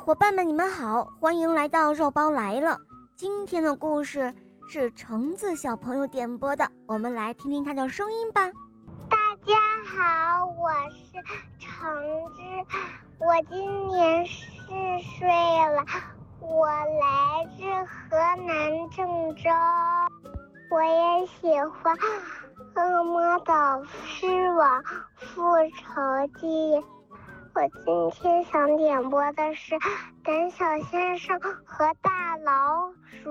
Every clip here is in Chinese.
伙伴们，你们好，欢迎来到肉包来了。今天的故事是橙子小朋友点播的，我们来听听他的声音吧。大家好，我是橙子，我今年四岁了，我来自河南郑州，我也喜欢《恶魔岛狮王复仇记》。我今天想点播的是《胆小先生和大老鼠》。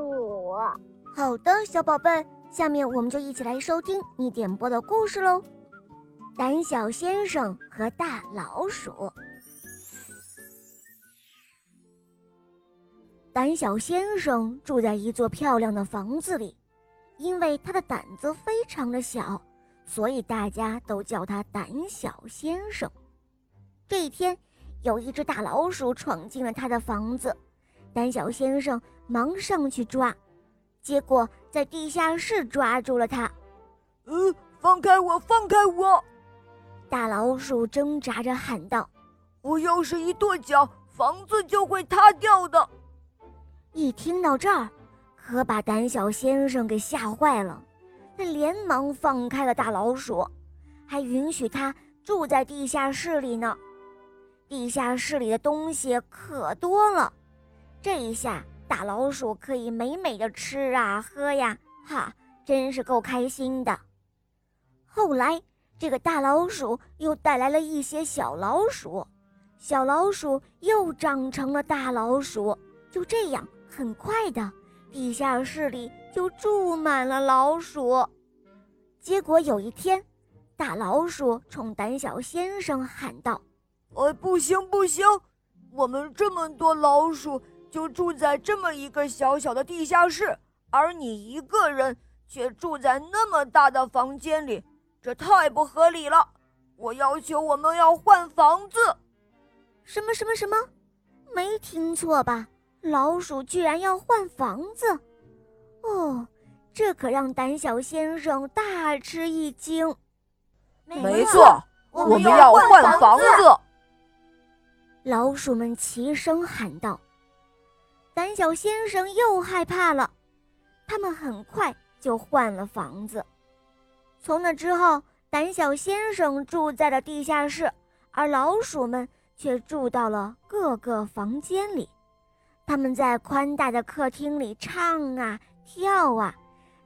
好的，小宝贝，下面我们就一起来收听你点播的故事喽，《胆小先生和大老鼠》。胆小先生住在一座漂亮的房子里，因为他的胆子非常的小，所以大家都叫他胆小先生。这一天，有一只大老鼠闯进了他的房子，胆小先生忙上去抓，结果在地下室抓住了它。嗯，放开我，放开我！大老鼠挣扎着喊道：“我要是一跺脚，房子就会塌掉的。”一听到这儿，可把胆小先生给吓坏了，他连忙放开了大老鼠，还允许他住在地下室里呢。地下室里的东西可多了，这一下大老鼠可以美美的吃啊喝呀，哈，真是够开心的。后来，这个大老鼠又带来了一些小老鼠，小老鼠又长成了大老鼠，就这样，很快的，地下室里就住满了老鼠。结果有一天，大老鼠冲胆小先生喊道。哎，不行不行，我们这么多老鼠就住在这么一个小小的地下室，而你一个人却住在那么大的房间里，这太不合理了！我要求我们要换房子。什么什么什么？没听错吧？老鼠居然要换房子？哦，这可让胆小先生大吃一惊。没错，我们要换房子。老鼠们齐声喊道：“胆小先生又害怕了。”他们很快就换了房子。从那之后，胆小先生住在了地下室，而老鼠们却住到了各个房间里。他们在宽大的客厅里唱啊跳啊，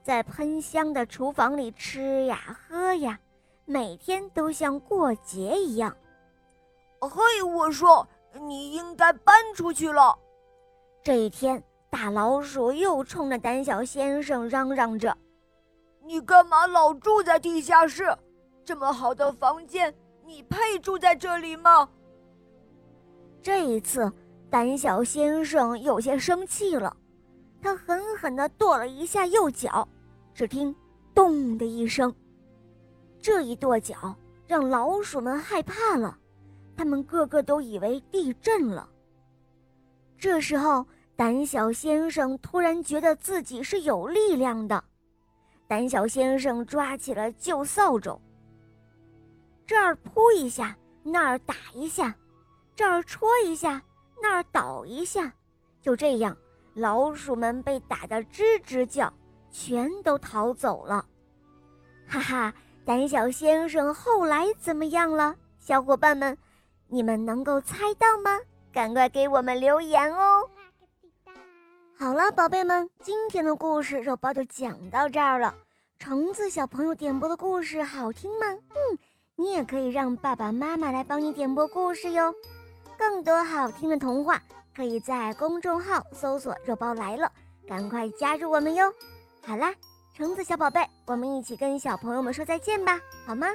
在喷香的厨房里吃呀喝呀，每天都像过节一样。嘿，我说你应该搬出去了。这一天，大老鼠又冲着胆小先生嚷嚷着：“你干嘛老住在地下室？这么好的房间，你配住在这里吗？”这一次，胆小先生有些生气了，他狠狠地跺了一下右脚，只听“咚”的一声，这一跺脚让老鼠们害怕了。他们个个都以为地震了。这时候，胆小先生突然觉得自己是有力量的。胆小先生抓起了旧扫帚，这儿扑一下，那儿打一下，这儿戳一下，那儿倒一下，就这样，老鼠们被打得吱吱叫，全都逃走了。哈哈，胆小先生后来怎么样了？小伙伴们。你们能够猜到吗？赶快给我们留言哦！好了，宝贝们，今天的故事肉包就讲到这儿了。橙子小朋友点播的故事好听吗？嗯，你也可以让爸爸妈妈来帮你点播故事哟。更多好听的童话，可以在公众号搜索“肉包来了”，赶快加入我们哟。好啦，橙子小宝贝，我们一起跟小朋友们说再见吧，好吗？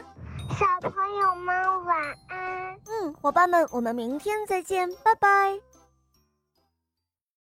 小朋友们晚安。嗯，伙伴们，我们明天再见，拜拜。